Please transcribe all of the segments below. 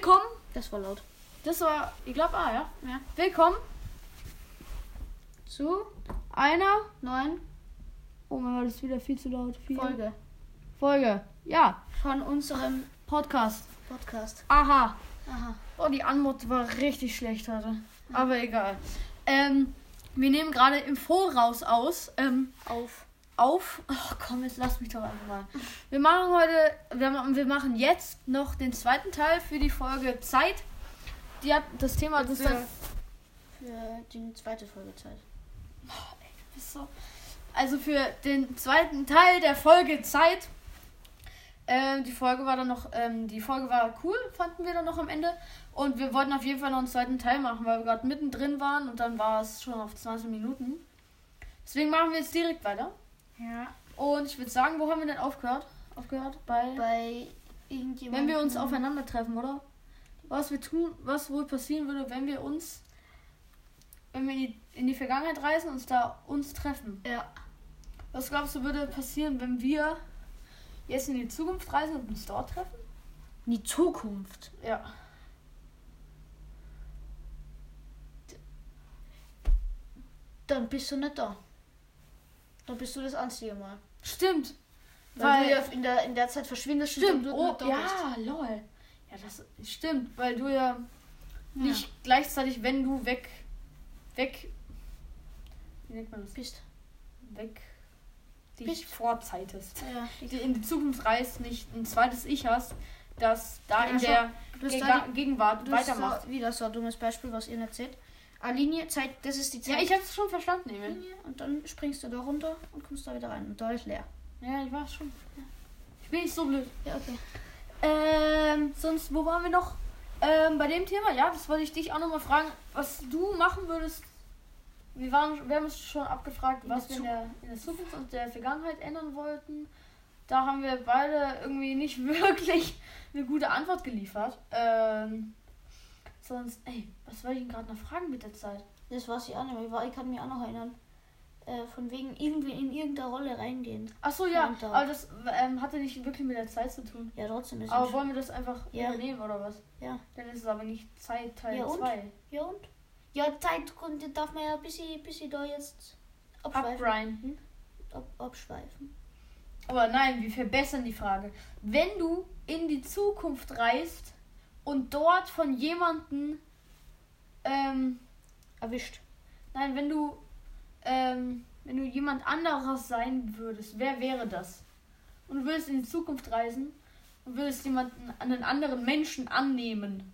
Willkommen. Das war laut. Das war, ich glaube, ah, ja. Ja. Willkommen zu einer Neun Oh mein Gott, das ist wieder viel zu laut. Viel Folge Folge. Ja, von unserem Podcast. Podcast. Aha. Aha. Oh, die Anmut war richtig schlecht heute. Aber egal. Ähm, wir nehmen gerade im Voraus aus. Ähm, Auf. Auf. Oh, komm, jetzt lass mich doch einfach mal. Wir machen heute, wir, wir machen jetzt noch den zweiten Teil für die Folge Zeit. Die hat das Thema, das ist Für, für die zweite Folgezeit. ist so, also für den zweiten Teil der Folge Zeit. Ähm, die Folge war dann noch, ähm, die Folge war cool, fanden wir dann noch am Ende. Und wir wollten auf jeden Fall noch einen zweiten Teil machen, weil wir gerade mittendrin waren und dann war es schon auf 20 Minuten. Deswegen machen wir jetzt direkt weiter. Ja. Und ich würde sagen, wo haben wir denn aufgehört? Aufgehört bei. Bei irgendjemandem. Wenn wir uns aufeinandertreffen, oder? Was wir tun, was wohl passieren würde, wenn wir uns, wenn wir in die, in die Vergangenheit reisen und uns da uns treffen. Ja. Was glaubst du würde passieren, wenn wir jetzt in die Zukunft reisen und uns dort treffen? In die Zukunft. Ja. Dann bist du nicht da. Dann bist du das einzige Mal. Stimmt. Weil, Weil, du ja in der, in der Zeit verschwindest stimmt. du Oh, da ja, lol. Ja, das stimmt, weil du ja nicht gleichzeitig, wenn du weg, weg, wie nennt man das? bist. Weg, dich Bist. vorzeitest. Ja. die in die Zukunft reist, nicht ein zweites Ich hast, das da Ja, in schau, der bist Gega da Gegenwart bist weitermacht. da, wieder so ein dummes Beispiel, was ihr nicht Eine Linie, Zeit, das ist die Zeit. Ja, ich hab's schon verstanden, Emil. Linie und dann springst du da runter und kommst da wieder rein. Und da ist leer. Ja, ich weiß schon. Ich bin nicht so blöd. Ja, okay. Ähm, sonst, wo waren wir noch? Ähm, bei dem Thema, ja, das wollte ich dich auch nochmal fragen, was du machen würdest. Wir, waren, wir haben uns schon abgefragt, In was wir in der, in der Zukunft und der Vergangenheit ändern wollten. Da haben wir beide irgendwie nicht wirklich eine gute Antwort geliefert. Ähm, sonst, ey, was wollte ich denn gerade noch fragen mit der Zeit? Das nicht mehr. Ich war- Ich kann mich auch noch erinnern. Äh, von wegen irgendwie in irgendeine Rolle reingehen. Ach so, ja, Und da- aber das ähm, hatte nicht wirklich mit der Zeit zu tun. Ja, trotzdem ist Aber wollen wir das einfach Ja. übernehmen oder was? Ja. Dann ist es aber nicht Zeit Teil Ja, und? 2. Ja, und? Ja, Zeitgründe darf man ja ein bisschen, bisschen da jetzt abschweifen. Abgrinden. Ab, abschweifen. Aber nein, wir verbessern die Frage. Wenn du in die Zukunft reist und dort von jemandem, ähm, Erwischt. nein, wenn du, ähm, wenn du jemand anderes sein würdest, wer wäre das? Und du würdest in die Zukunft reisen und würdest jemanden, einen anderen Menschen annehmen.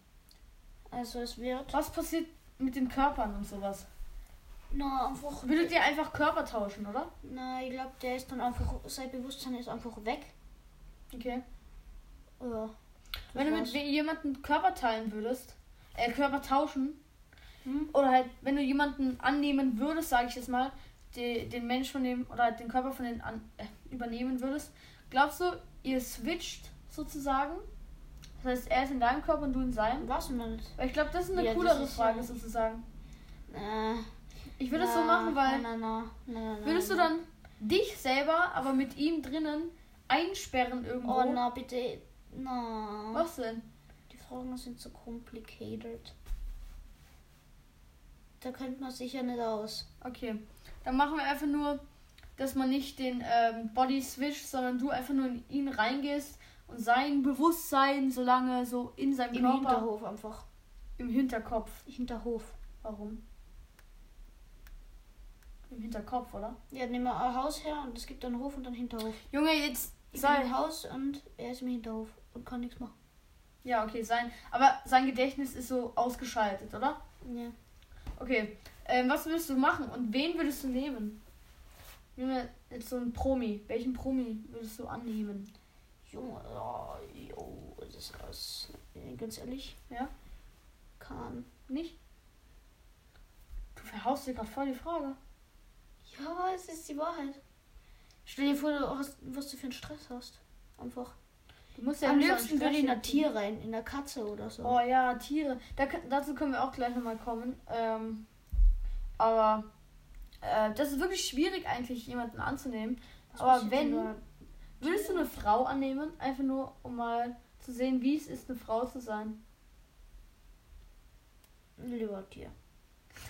Also es wird. Was passiert mit den Körpern und sowas? Na, einfach. Würdet ihr einfach Körper tauschen, oder? Na, ich glaube, der ist dann einfach. Sein Bewusstsein ist einfach weg. Okay. Ja. Wenn du mit jemandem Körper teilen würdest, äh, Körper tauschen, Hm? oder halt, wenn du jemanden annehmen würdest, sage ich jetzt mal, die, den Mensch von dem, oder halt den Körper von den an, äh, übernehmen würdest, glaubst du, ihr switcht sozusagen? Das heißt, er ist in deinem Körper und du in seinem? Was man. Weil ich glaube, das ist eine Ja, coolere ist Frage ja- sozusagen. Äh, Ich würde es so machen, weil Na, na, na, würdest du dann dich selber, aber mit ihm drinnen einsperren irgendwo? Oh, na, bitte. Na. Was denn? Die Fragen sind so complicated. Da kennt man sich ja nicht aus. Okay, dann machen wir einfach nur, dass man nicht den ähm, Body switcht, sondern du einfach nur in ihn reingehst und sein Bewusstsein so lange so in seinem Im Körper Hinterhof einfach. im Hinterkopf. Hinterhof. Warum? Im Hinterkopf, oder? Ja, nehmen wir ein Haus her und es gibt einen Hof und einen Hinterhof. Junge, jetzt Ich bin sei. im Haus und er ist im Hinterhof und kann nichts machen. Ja, okay, sein. Aber sein Gedächtnis ist so ausgeschaltet, oder? Ja. Okay. Ähm, was würdest du machen und wen würdest du nehmen? Nehmen wir jetzt so einen Promi. Welchen Promi würdest du annehmen? Junge, oh, jo, das ist aus. äh, Ganz ehrlich. Ja? Kann. Nicht? Du verhaust dir gerade voll die Frage. Ja, es ist die Wahrheit. Stell dir vor, du hast, was du für einen Stress hast. Einfach. Ja Am liebsten würde ich in ein Tier rein, in der Katze oder so. Oh ja, Tiere. Da, dazu können wir auch gleich nochmal kommen. Ähm, aber äh, das ist wirklich schwierig eigentlich, jemanden anzunehmen. Das aber wenn- nur- Würdest du eine Frau annehmen? Einfach nur, um mal zu sehen, wie es ist, eine Frau zu sein. Lieber Tier.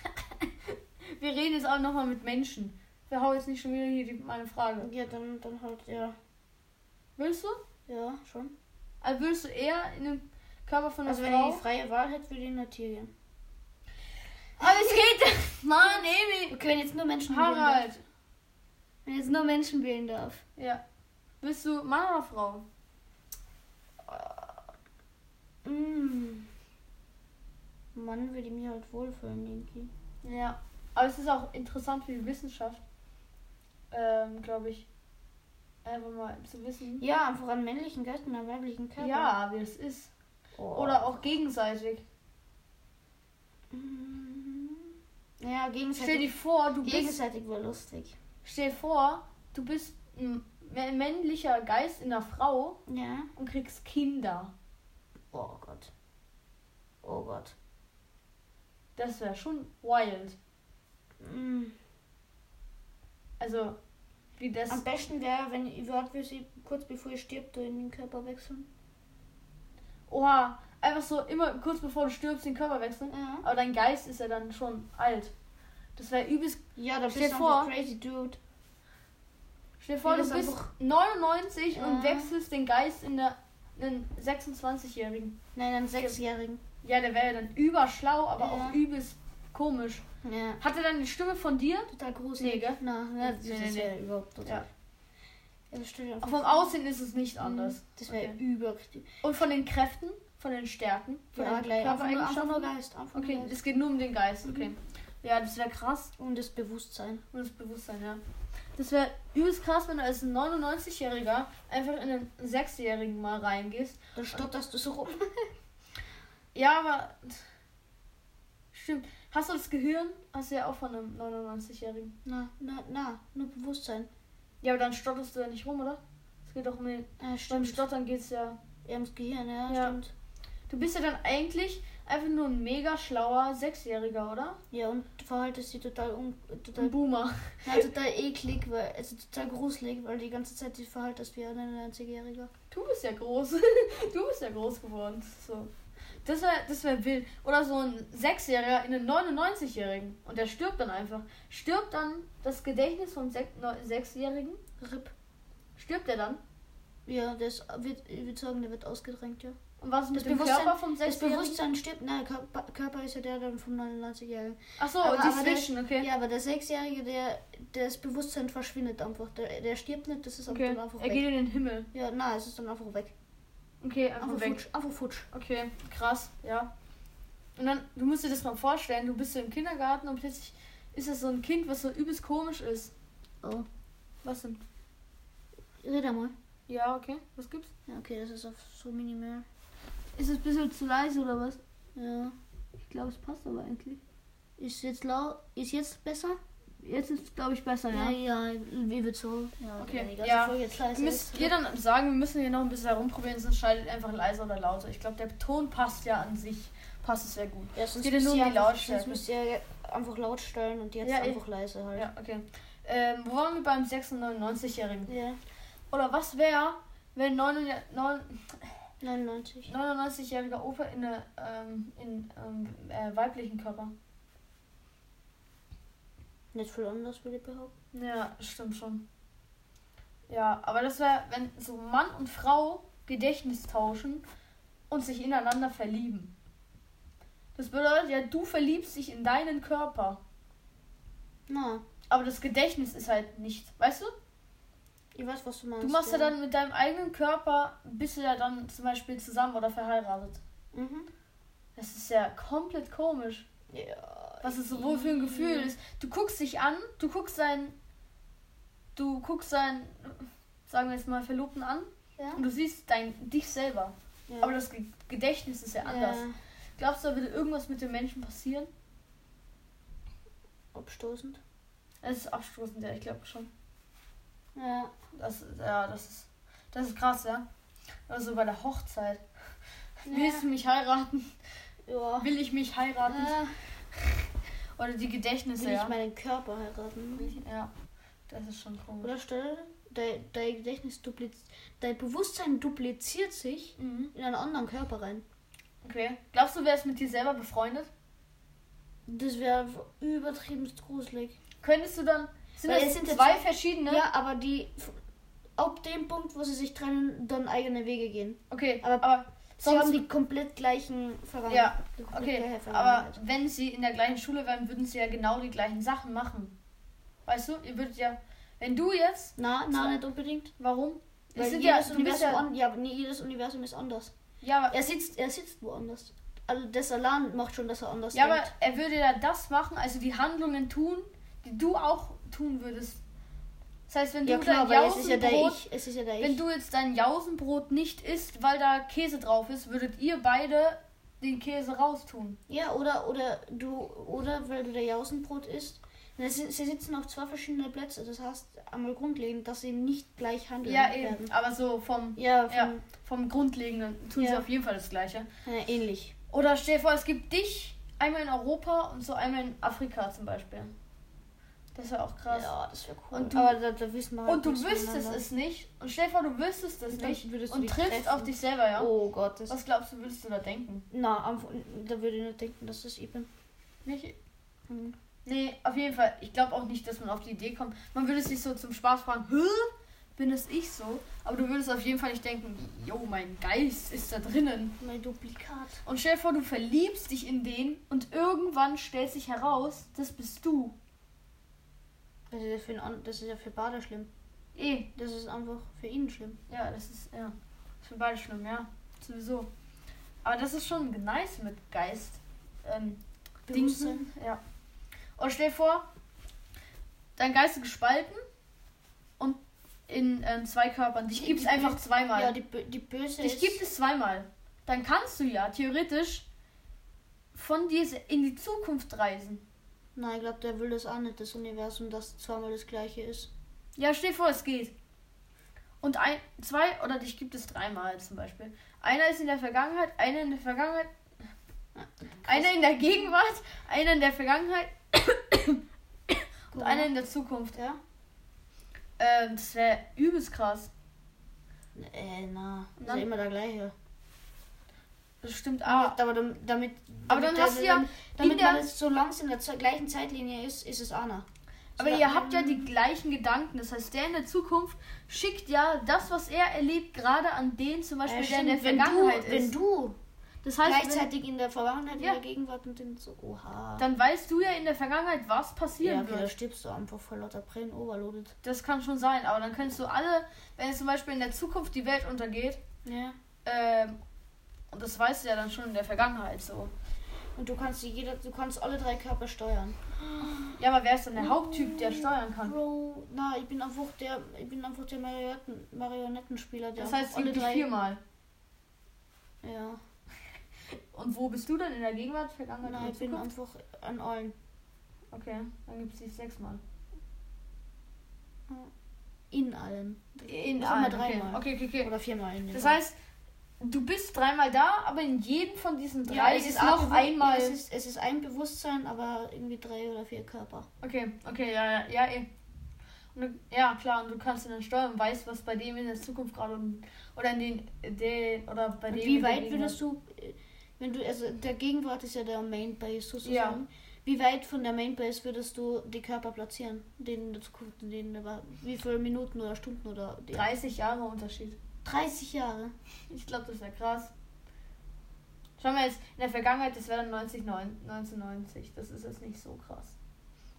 Wir reden jetzt auch nochmal mit Menschen. Wir hauen jetzt nicht schon wieder hier die, meine Frage. Ja, dann, dann halt, ja. Willst du? Ja, schon. Also würdest du eher in den Körper von einer Also wenn Frau? ich die freie Wahl hätte, würde ich in ein Tier gehen. Aber es geht. Mann, Emi. Okay, wenn jetzt nur Menschen wählen darf. Harald. Wenn jetzt nur Menschen wählen darf. Ja. Bist du Mann oder Frau? Mm. Mann würde ich mich halt wohlfühlen, irgendwie. Ja. Aber es ist auch interessant für die Wissenschaft. Ähm, glaube ich. Einfach mal zu wissen. Ja, einfach einen männlichen Geist und einen weiblichen Körper. Ja, wie es ist. Oh. Oder auch gegenseitig. Mm. Ja, Stell dir gegenseitig. vor, du bist. Gegenseitig war lustig. Stell dir vor, du bist ein mä- männlicher Geist in einer Frau Ja. und kriegst Kinder. Oh Gott. Oh Gott. Das wäre schon wild. Mm. Also, wie das. Am besten wäre, wenn ihr wir sie kurz bevor ihr stirbt, in den Körper wechseln. Oha, einfach so immer kurz bevor du stirbst den Körper wechseln. Ja. Aber dein Geist ist ja dann schon alt. Das wäre übelst. Ja, da bist du vor- crazy dude. Stell dir vor, Ja, du bist einfach- 99 und Ja. wechselst den Geist in der einen 26-Jährigen. Nein, einen Sechsjährigen. Ja, der wäre dann überschlau, aber Ja. auch übelst komisch. Ja. Hat er dann die Stimme von dir? Total gruselig. Nee, gell? Na, na, das Nee, nee, das nee. wäre überhaupt total. Ja. Ja, das stimmt einfach. Vom Aussehen ist es nicht anders. Das wäre Okay. überkritisch. Und von den Kräften, von den Stärken, von Ja, den gleich. Einfach nur, Geist. Einfach Okay, Geist. es geht nur um den Geist, okay. Mhm. Ja, das wäre krass. Und das Bewusstsein. Und das Bewusstsein, ja. Das wäre übelst krass, wenn du als 99-Jähriger einfach in einen 6-Jährigen mal reingehst. Dann stotterst du so rum. Ja, aber. Stimmt. Hast du das Gehirn? Hast du ja auch von einem 99-Jährigen. Na, na, na, nur Bewusstsein. Ja, aber dann stotterst du ja nicht rum, oder? Es geht doch um den. Ja, Beim. Stottern geht's ja. Ja, ums Gehirn, ja, Ja. stimmt. Du bist ja dann eigentlich einfach nur ein mega schlauer Sechsjähriger, oder? Ja, und du verhaltest dich total, un, total, Ein Boomer. na, total eklig, weil, also total gruselig, weil die ganze Zeit dich verhaltest wie ein 90-Jähriger. Du bist ja groß. Du bist ja groß geworden. So. Das wäre das wär wild. Oder so ein Sechsjähriger in einen 99-Jährigen. Und der stirbt dann einfach. Stirbt dann das Gedächtnis von Sech Sechsjährigen? RIP. Stirbt er dann? Ja, das wird, ich würde sagen, der wird ausgedrängt, ja. Und was ist mit Das dem Bewusstsein- Körper vom Das Sechsjährigen? Bewusstsein stirbt, nein, Körper, Körper ist ja der dann vom 99-Jährigen. Achso, die aber der- okay. Ja, aber der Sechsjährige, der, das Bewusstsein verschwindet einfach. Der, der stirbt nicht, das ist Okay, dann einfach er weg. geht in den Himmel. Ja, nein, es ist dann einfach weg. Okay, einfach, Einfach weg. futsch, einfach futsch. Okay, krass, ja. Und dann, du musst dir das mal vorstellen, du bist so im Kindergarten und plötzlich ist das so ein Kind, was so übelst komisch ist. Oh. Was denn? Red mal. Ja, okay. Was gibt's? Ja, okay, das ist auf so minimal. Ist es ein bisschen zu leise oder was? Ja. Ich glaube, es passt aber eigentlich. Ist jetzt laut? Ist jetzt besser? Jetzt ist es, glaube ich, besser, Ja, ja. ja, wie wird so? Ja, Okay, ja. Jetzt leise Müsst ihr dann sagen, wir müssen hier noch ein bisschen herumprobieren, sonst schaltet einfach leiser oder lauter. Ich glaube, der Ton passt ja an sich. Passt es sehr gut. Ja, sonst geht ja müsst nur ihr um die einfach- Lautstärke. Sonst müsst ihr einfach laut stellen und jetzt Ja, einfach leise halt. Ja, okay. Ähm, wo waren wir beim 96-Jährigen? Ja, Oder was wäre, wenn 99 99. 99-jähriger Opa in, eine, ähm, in ähm, äh, weiblichen Körper? Nicht viel anders, würde ich behaupten. Ja, stimmt schon. Ja, aber das wäre, wenn so Mann und Frau Gedächtnis tauschen und sich ineinander verlieben. Das bedeutet ja, du verliebst dich in deinen Körper. Na, Aber das Gedächtnis ist halt nicht, weißt du? ich weiß, was du meinst. Du machst ja dann mit deinem eigenen Körper, bist du ja dann zum Beispiel zusammen oder verheiratet. Mhm. Das ist ja komplett komisch. Ja. Was es sowohl für ein Gefühl ist. Du guckst dich an, du guckst seinen, du guckst seinen, sagen wir jetzt mal, Verlobten an Ja. und du siehst dein, dich selber. ja. Aber das Ge- Gedächtnis ist ja anders. Ja. Glaubst du, da würde irgendwas mit dem Menschen passieren? Abstoßend. Das ist abstoßend, ja, ich glaube schon. Ja. Das, ja, das ist, das ist krass, ja. Also bei der Hochzeit. Willst du mich heiraten? Ja. Will ich mich heiraten? Äh, Oder die Gedächtnisse, will ja. ich meinen Körper heiraten? Ja, das ist schon komisch. Oder stell dein, dein Gedächtnis dupliziert. Dein Bewusstsein dupliziert sich Mhm. in einen anderen Körper rein. Okay. Glaubst du, wärst mit dir selber befreundet? Das wäre übertrieben gruselig. Könntest du dann. Sind Weil das es sind zwei zwei- verschiedene? Ja, aber die ab dem Punkt, wo sie sich trennen, dann eigene Wege gehen. Okay, Aber aber Sie sonst. haben die komplett gleichen Vergangenheit. Ja, okay, aber Vergangenheit. wenn sie in der gleichen Schule wären, würden sie ja genau die gleichen Sachen machen. Weißt du, ihr würdet ja. Wenn du jetzt. Na, na, nicht unbedingt. Warum? Weil sind ja, jedes bist Universum ja, an, ja, aber nie jedes Universum ist anders. ja, aber, Er sitzt, er sitzt woanders. Also das allein macht schon, dass er anders ja, aber denkt. er würde ja das machen, also die Handlungen tun, die du auch tun würdest. Das heißt, wenn ja du klar, dein ja Jausenbrot, ja der wenn du jetzt dein Jausenbrot nicht isst, weil da Käse drauf ist, würdet ihr beide den Käse raustun. Ja, oder, oder du, oder weil du der Jausenbrot isst. Sie, sie sitzen auf zwei verschiedene Plätze. Das heißt, einmal grundlegend, dass sie nicht gleich handeln Ja, eben. werden. Aber so vom, Ja, von, Ja. vom Grundlegenden tun sie Ja. auf jeden Fall das Gleiche. äh, ähnlich. Oder stell dir vor, es gibt dich einmal in Europa und so einmal in Afrika zum Beispiel. Das ist ja auch krass. Ja, das wäre cool. Und du- aber da, da wissen wir halt Und du wüsstest es nicht. Und stell dir vor, du wüsstest es nicht. würdest du Und triffst treffen. auf dich selber, ja? Oh Gott, das Was glaubst du, würdest du da denken? Na, einfach, da würde ich nicht denken, dass das ich bin. Nicht? Hm. Nee, auf jeden Fall. Ich glaube auch nicht, dass man auf die Idee kommt. Man würde sich so zum Spaß fragen, Hä? bin es ich so? Aber du würdest auf jeden Fall nicht denken, jo, mein Geist ist da drinnen. Mein Duplikat. Und stell dir vor, du verliebst dich in den und irgendwann stellt sich heraus, das bist du. Das ist ja für, an- das ist ja für Bader schlimm. Eh, Das ist einfach für ihn schlimm. ja, das ist, ja. Ist für beide schlimm, ja. Sowieso. Aber das ist schon nice mit Geist. Ähm. Dingen. Ja. Und stell dir vor, dein Geist ist gespalten und in ähm, zwei Körpern. Dich gibt es einfach zweimal. Ja, die, die Böse Dich gibt es zweimal. Dann kannst du ja theoretisch von dir in die Zukunft reisen. Nein, ich glaube, der will das auch nicht, das Universum, das zweimal das gleiche ist. Ja, stell vor, es geht. Und ein, zwei oder dich gibt es dreimal zum Beispiel. Einer ist in der Vergangenheit, einer in der Vergangenheit, einer in der Gegenwart, einer in der Vergangenheit und einer in der Zukunft. Ja? Ähm, das wäre übelst krass. Äh, na. Ist ja immer der gleiche. Das stimmt auch. Aber damit... damit Aber dann hast du ja Damit, man es, solange es in der gleichen Zeitlinie ist, ist es Anna. Aber So, ihr habt ja die gleichen Gedanken. Das heißt, der in der Zukunft schickt ja das, was er erlebt, gerade an den zum Beispiel, Äh, der in der stimmt, wenn Vergangenheit du, Wenn ist. du das heißt, wenn, gleichzeitig in der Vergangenheit, Ja. in der Gegenwart und in so... Oha. dann weißt du ja in der Vergangenheit, was ja, passieren okay, da wird. stirbst du einfach vor lauter Brillen overloaded. Das kann schon sein, aber dann könntest du alle, wenn jetzt zum Beispiel in der Zukunft die Welt untergeht, Ja. ähm, und das weißt du ja dann schon in der Vergangenheit so. Und du kannst jeder, du kannst alle drei Körper steuern. Ja, aber wer ist dann der Haupttyp, der steuern kann? Bro, na, ich bin einfach der, ich bin einfach der Marionetten, Marionettenspieler, der Das heißt, alle drei. viermal. Ja, Und wo bist du dann in der Gegenwart, Vergangenheit nein, ich bin einfach an allen. Okay, dann gibt es dich sechsmal. In allen. In allen, okay. dreimal. okay, okay, okay. Oder viermal in Das heißt, du bist dreimal da, aber in jedem von diesen ja, drei es ist auch noch einmal. Es ist, es ist ein Bewusstsein, aber irgendwie drei oder vier Körper. Okay, okay, ja, ja, ja, eh. Und du, ja, klar, und du kannst ihn dann steuern und weißt, was bei dem in der Zukunft gerade oder in den, den oder bei Und dem. wie weit würdest du, äh, wenn du, also der Gegenwart ist ja der Main Base sozusagen. Ja. Wie weit von der Main Base würdest du die Körper platzieren? Den in der Zukunft, aber wie viele Minuten oder Stunden oder die 30 Jahre Unterschied. 30 Jahre. Ich glaube, das wäre krass. Schau mal jetzt, in der Vergangenheit, das wäre dann 90, neun- 1990. Das ist jetzt nicht so krass.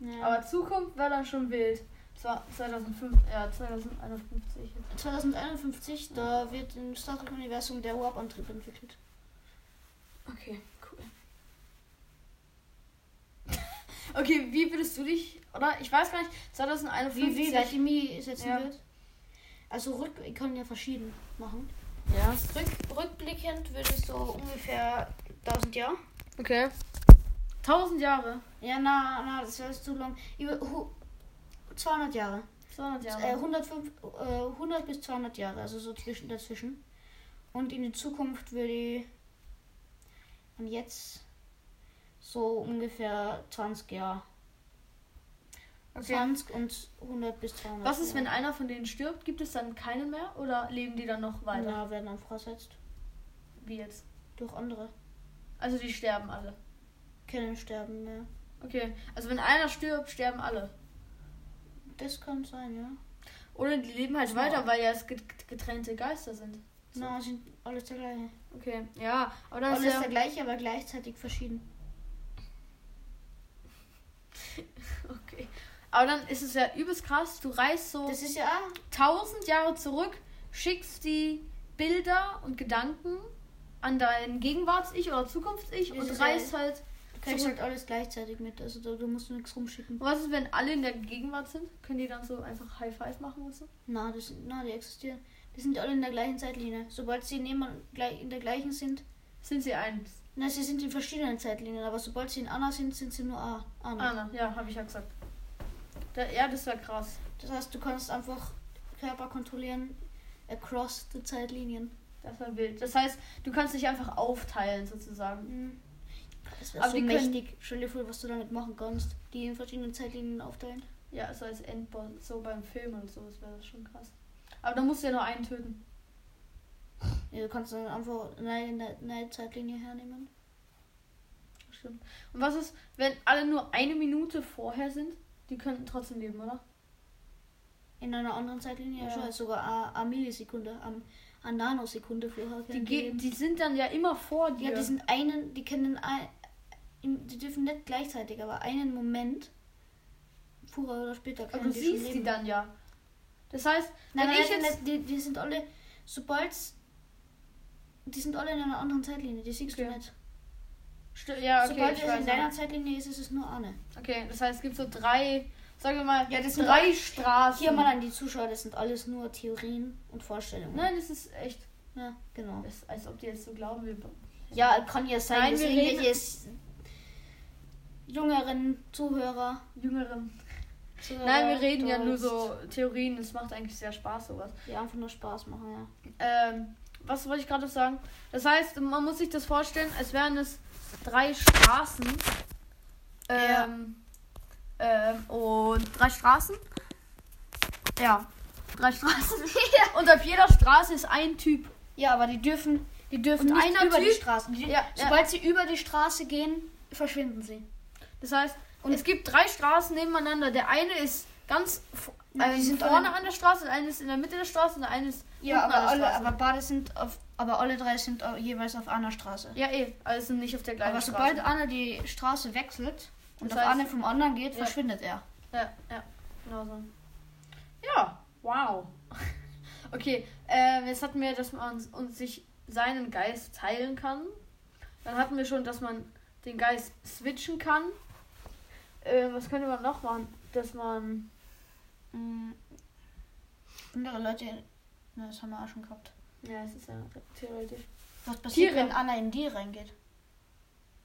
Ja. Aber Zukunft wäre dann schon wild. Zwar 2005, ja, 2051. 2051, da wird im Star Trek Universum der Warp-Antrieb entwickelt. Okay, cool. okay, wie würdest du dich, oder? Ich weiß gar nicht, 2051. Wie, wie der Chemie setzen Ja. wird. Also rück, ich kann ja verschieden machen. Ja. Rück, rückblickend würde es so ungefähr 1000 Jahre. Okay. 1000 Jahre. Ja, na, na, das wäre zu lang. Über hu- 200 Jahre. 200 Jahre. Äh, 105, äh, 100 bis 200 Jahre, also so zwischen dazwischen. Und in die Zukunft würde ich und jetzt so ungefähr 20 Jahre. Okay. 20 und 100 bis 200. Was ist, wenn einer von denen stirbt? Gibt es dann keinen mehr? Oder leben die dann noch weiter? Ja, werden einfach ersetzt Wie jetzt? durch andere. Also die sterben alle. können sterben mehr. Okay, also wenn einer stirbt, sterben alle. Das kann sein, ja. Oder die leben halt Ja. weiter, weil ja es get- getrennte Geister sind. So. Na, sind alles der gleiche. Okay, ja, aber dann Alles ist ja... der gleiche, aber gleichzeitig verschieden. Okay. Aber dann ist es ja übelst krass. Du reist so Das ist ja tausend Jahre zurück, schickst die Bilder und Gedanken an dein Gegenwarts-Ich oder Zukunfts-Ich und ist reist ja- halt. Du kriegst halt alles gleichzeitig mit. Also da, du musst nichts rumschicken. Was ist, wenn alle in der Gegenwart sind? Können die dann so einfach High Five machen und so? Na, das, na, die existieren. Die sind alle in der gleichen Zeitlinie. Sobald sie neben, gleich, in der gleichen sind, Sind sie eins? na, sie sind in verschiedenen Zeitlinien, aber sobald sie in Anna sind, sind sie nur A. Anna. Anna, ja, habe ich ja gesagt. Da, ja, das wäre krass. Das heißt, du kannst einfach Körper kontrollieren across the Zeitlinien. Das wäre wild. Das heißt, du kannst dich einfach aufteilen sozusagen. Mhm. Das wäre Aber so die können- mächtig. Stell dir vor, was du damit machen kannst. Die in verschiedenen Zeitlinien aufteilen. Ja, so als Endboss, so beim Film und so, das wäre schon krass. Aber dann musst du ja nur einen töten. Ja, du kannst dann einfach eine, eine, eine Zeitlinie hernehmen. Stimmt. Und was ist, wenn alle nur eine Minute vorher sind? Die könnten trotzdem leben, oder? In einer anderen Zeitlinie ja. Schon also sogar a, a Millisekunde, am a Nanosekunde vorher. Die, ge die sind dann ja immer vor dir. ja, die sind einen, die können ein, die dürfen nicht gleichzeitig, aber einen Moment früher oder später Aber können du die schon siehst die dann ja. Das heißt, Nein, ich nein, jetzt. nein, die, die sind alle, sobald die sind alle in einer anderen Zeitlinie, die siehst Okay. du nicht. St- Ja, okay, Sobald es in deiner Zeitlinie ist, ist es nur eine. Okay, das heißt, es gibt so drei, sagen wir mal, Ja, das sind drei Straßen. Hier mal an die Zuschauer, das sind alles nur Theorien und Vorstellungen. Nein, das ist echt. Ja, genau. Das ist, als ob die jetzt so glauben, wir. Ja, kann ja sein, Nein, dass wir irgendwelche s- jüngeren Zuhörer. Jüngeren. Zuhörer Nein, wir reden ja nur so Theorien. Es macht eigentlich sehr Spaß, sowas. Die einfach nur Spaß machen, ja. Ähm, was wollte ich gerade sagen? Das heißt, man muss sich das vorstellen, als wären es drei Straßen. Ähm, ähm, und drei Straßen? Ja, drei Straßen. Und auf jeder Straße ist ein Typ. Ja, aber die dürfen, die dürfen nicht einer über die Typ- Straßen. Die, Ja, ja. sobald sie über die Straße gehen, verschwinden sie. Das heißt, und es gibt drei Straßen nebeneinander. Der eine ist ganz Na, die ähm, sind vorne alle- an der Straße, der eine ist in der Mitte der Straße und der eine ist Ja, unten aber an der alle, Straße. aber beide sind auf, aber alle drei sind au- jeweils auf einer Straße. ja, eh, also sind nicht auf der gleichen aber Straße. sobald einer die Straße wechselt und Das auf heißt- eine vom anderen geht, Ja. verschwindet er. Ja, ja, genau so. Ja, wow. Okay, ähm, jetzt hatten wir, dass man uns sich seinen Geist teilen kann. Dann hatten wir schon, dass man den Geist switchen kann. Äh, was könnte man noch machen? Dass man. Mhm. Andere Leute, na, das haben wir auch schon gehabt. Ja, es ist ja theoretisch. Was passiert, Tiere. wenn Anna in die reingeht?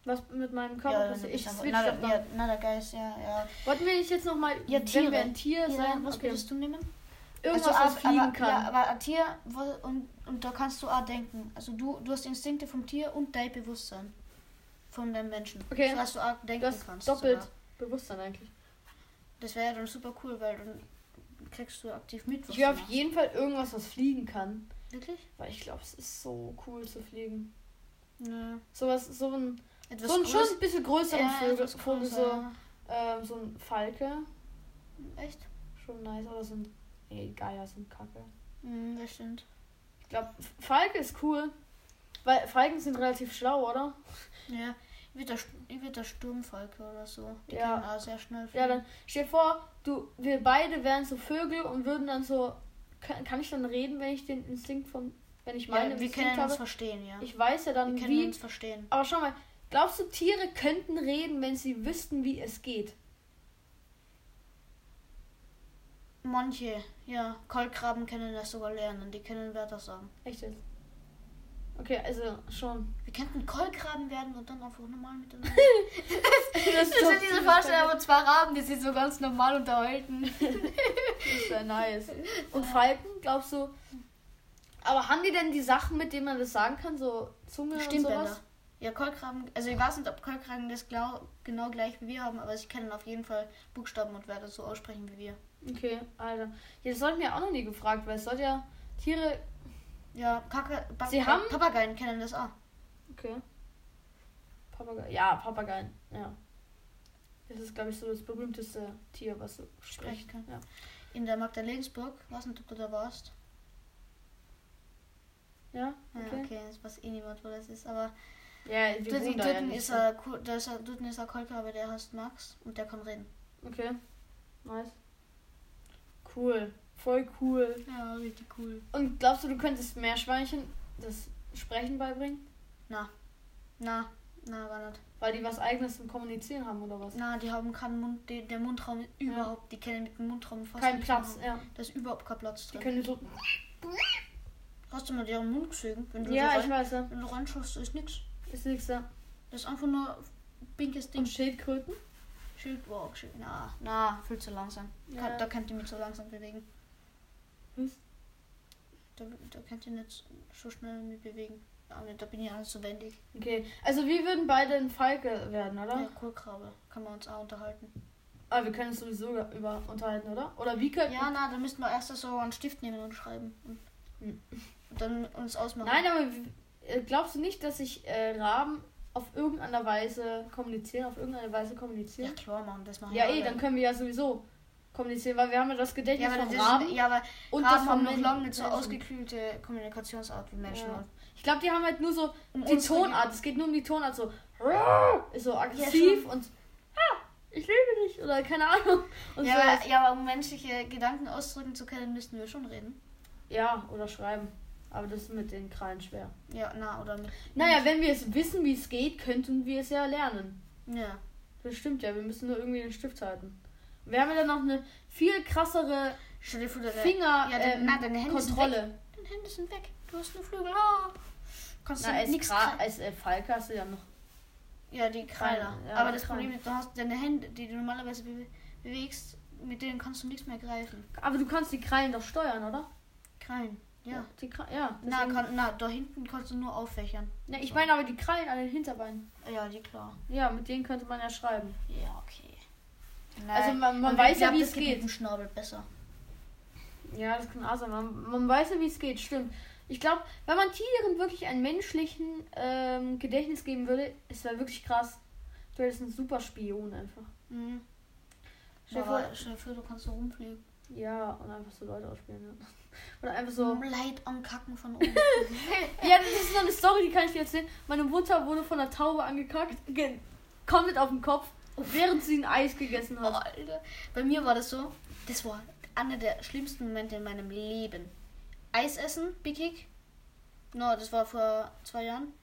Was mit meinem Körper du passiert? Ich switch na, doch mal. ja, na, der Geist, ja, ja. Wollten wir nicht jetzt nochmal, Ja, wenn Tiere. wir ein Tier ja sein, was okay. würdest du nehmen? irgendwas, also, was fliegen aber, kann. Ja, aber ein Tier, wo- und, und da kannst du auch denken. Also du, du hast Instinkte vom Tier und dein Bewusstsein von dem Menschen. Okay. So dass du auch denken du hast kannst. doppelt sogar. Bewusstsein eigentlich. Das wäre ja dann super cool, weil dann kriegst du aktiv mit, was Ich will auf jeden Fall irgendwas, was fliegen kann. Wirklich? Weil ich glaube, es ist so cool zu fliegen. Nö. Sowas, so ein, Etwas so ein schon ein bisschen größeren ja, etwas Vogel größer, so, ja. ähm, so ein Falke. Echt? Schon nice. Oder so ein, ey, Geier sind kacke. Mhm, das stimmt. Ich glaube, Falke ist cool. Weil Falken sind relativ schlau, oder? Ja. Würde der, würd der Sturmfalke oder so. Die Ja. können auch sehr schnell Ja, fliegen. dann stell dir vor, du, wir beide wären so Vögel und würden dann so. Kann, kann ich dann reden, wenn ich den Instinkt von. Wenn ich meine ja, wir Instinkt können uns habe? verstehen, ja. Ich weiß ja dann, wir können wie. uns verstehen. Aber schau mal, glaubst du, Tiere könnten reden, wenn sie wüssten, wie es geht? Manche, ja. Kolkraben können das sogar lernen. Die können Wörter sagen. Echt jetzt? Okay, also schon. Wir könnten Kolkraben werden und dann einfach normal miteinander. Das Das sind diese Vorstellungen, wo zwei Raben, die sich so ganz normal unterhalten. Das wäre nice. Und Falken, glaubst du? Aber haben die denn die Sachen, mit denen man das sagen kann, so Zunge und Stimmbänder. sowas? Ja, Kolkraben, also ich weiß nicht, ob Kolkraben das glau, genau gleich wie wir haben, aber sie können auf jeden Fall Buchstaben und Wörter so aussprechen wie wir. Okay, Alter. Ja, das sollten wir auch noch nie gefragt, weil es soll ja Tiere. Ja, Kacke, Sie haben- Papageien kennen das auch. Okay. Papagei. Ja, Papageien. Ja. Das ist, glaube ich, so das berühmteste Tier, was so Sprechen kann. Ja. In der Magdalensburg, weiß nicht, ob du da warst. Ja, Ja, okay. okay, das weiß eh niemand, wo das ist. Aber Ja, wir dort, da ja ist er, Ko- da ist er, dort ist er Kolkrabe, der heißt Max und der kann reden. Okay. Nice. Cool. Voll cool. Ja, richtig cool. Und glaubst du, du könntest Meerschweinchen das Sprechen beibringen? Na, na, gar nicht. Weil die was eigenes zum Kommunizieren haben oder was? Na, die haben keinen Mund, die, der Mundraum überhaupt, die kennen mit dem Mundraum fast Kein Platz, machen. ja. Da ist überhaupt kein Platz Die drin. können so. Hast du mal deren Mund gesehen? Wenn du, Ja, so ich weiß ja. wenn du reinschaust, ist nix. Ist nichts da. Das ist einfach nur pinkes Ding. Und Schildkröten? Schildwalk, Schild. Na, na, viel zu langsam. Ja. Da könnt ihr mich so langsam bewegen. Was? Da, da könnt ihr nicht so schnell mit bewegen. Ja, da bin ich nicht so wendig. Okay. Also wir würden beide ein Falke werden, oder? Ja, Kohlkrabbe. Kann man uns auch unterhalten. Aber wir können uns sowieso über unterhalten, oder? Oder wie können Ja, na, dann müssten wir erst so einen Stift nehmen und schreiben. Und, Hm. und dann uns ausmachen. Nein, aber äh, glaubst du nicht, dass sich äh, Raben auf irgendeine Weise kommunizieren, auf irgendeine Weise Ja, kommunizieren? klar, machen das machen Ja, wir eh, alle. dann können wir ja sowieso kommunizieren, weil wir haben ja das Gedächtnis Ja, das Raben ist, ja, aber und Raben das haben noch lange so ausgeklügelte Kommunikationsart wie Menschen. Ja. Ich glaube, die haben halt nur so um die Tonart. Es geht nur um die Tonart, so ist so aggressiv und ah, ich liebe dich oder keine Ahnung. Und Ja, so. aber, ja, aber um menschliche Gedanken ausdrücken zu können, müssten wir schon reden. ja, oder schreiben. Aber das ist mit den Krallen schwer. Ja, na, oder mit. Naja, wenn wir es wissen, wie es geht, könnten wir es ja lernen. Ja. Das stimmt ja, wir müssen nur irgendwie den Stift halten. Wir haben ja dann noch eine viel krassere Stell dir vor, deine, Finger ja, deine, ähm, na, deine Hände sind weg. Kontrolle. Deine Hände sind weg. Du hast nur Flügel. Ah. Kannst Na, du als, nichts Kra als äh, Falke hast du ja noch. Ja, die Krallen. Krallen, ja, aber das Krallen. Problem ist, du hast deine Hände, die du normalerweise be bewegst, mit denen kannst du nichts mehr greifen. Aber du kannst die Krallen doch steuern, oder? Krallen. Ja. Die Kra ja. Na, kann, na, da hinten kannst du nur auffächern. Ja, ich meine aber die Krallen an den Hinterbeinen. Ja, die klar. Ja, mit denen könnte man ja schreiben. Ja, okay. Also man, man weiß ja, wie es geht. mit Schnabel besser. Ja, das kann auch sein. Man, man weiß ja, wie es geht, stimmt. Ich glaube, wenn man Tieren wirklich einen menschlichen ähm, Gedächtnis geben würde, es wäre wirklich krass. Du hättest einen super Spion einfach. Mhm. Stell du kannst so rumfliegen. Ja, und einfach so Leute ausspielen. Ja. Oder einfach so. Leid am Kacken von oben. Ja, das ist so eine Story, die kann ich dir erzählen. Meine Mutter wurde von einer Taube angekackt, ge komplett auf den Kopf, während sie ein Eis gegessen Oh, hat. Alter. Bei mir war das so, das war einer der schlimmsten Momente in meinem Leben. Eis essen, Big No, das war vor zwei Jahren.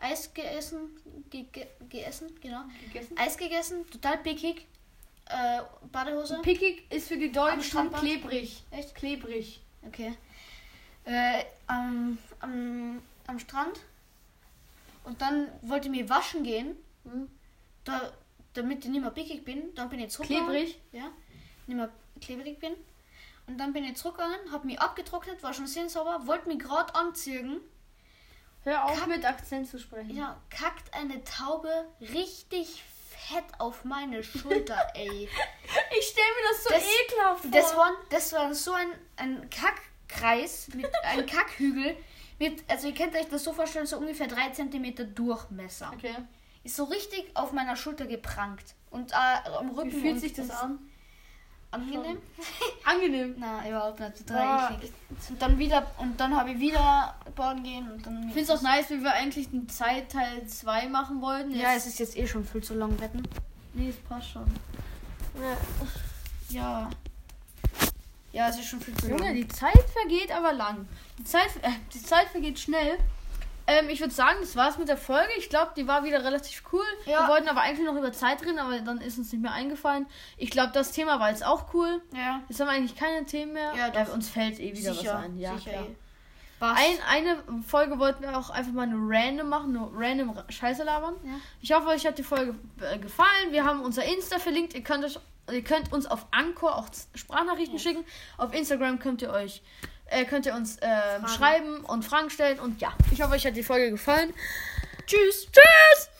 Eis gegessen, ge ge gegessen, genau. Gegessen? Eis gegessen, total pickig. Äh, Badehose. Pickig ist für die Deutschen klebrig. Echt? Klebrig. Okay. Äh, am, am, am Strand. Und dann wollte ich mir waschen gehen, Hm? da, damit ich nicht mehr pickig bin. Dann bin ich zurückgegangen. Klebrig? Ja. Nicht mehr klebrig bin. Und dann bin ich zurückgegangen, hab mich abgetrocknet, war schon sehr sauber, wollte mich gerade anziehen. Hör auf Kack- mit Akzent zu sprechen. Ja, kackt eine Taube richtig fett auf meine Schulter, ey. Ich stelle mir das so Das- ekelhaft vor. Das war, das war so ein, ein Kackkreis, mit einem Kackhügel. Mit, also ihr könnt euch das so vorstellen, so ungefähr 3 cm Durchmesser. okay. Ist so richtig auf meiner Schulter geprankt. Und äh, am Rücken. Wie fühlt sich das an? Angenehm? Angenehm. Na, überhaupt nicht. Total eklig. Und dann wieder, und dann habe ich wieder baden gehen und dann. Ich finde es auch nice, wie wir eigentlich einen Zeit Teil 2 machen wollten. Ja, es ist jetzt eh schon viel zu lang wetten. nee, es passt schon. Ja. Ja, es ist schon viel zu Junge, lang. die Zeit vergeht aber lang. Die Zeit, äh, die Zeit vergeht schnell. Ähm, ich würde sagen, das war's mit der Folge. Ich glaube, die war wieder relativ cool. Ja. Wir wollten aber eigentlich noch über Zeit reden, aber dann ist uns nicht mehr eingefallen. Ich glaube, das Thema war jetzt auch cool. Ja. Jetzt haben wir eigentlich keine Themen mehr. Ja, doch. uns fällt eh wieder sicher, was ein. Ja, sicher. klar. eh. Ein, eine Folge wollten wir auch einfach mal eine random machen, nur random Ra- Scheiße labern. Ja. Ich hoffe, euch hat die Folge äh, gefallen. Wir haben unser Insta verlinkt. Ihr könnt, euch, ihr könnt uns auf Anchor auch Sprachnachrichten schicken. Auf Instagram könnt ihr euch äh, könnt ihr uns äh, schreiben und Fragen stellen. Und ja, ich hoffe, euch hat die Folge gefallen. Tschüss. Tschüss.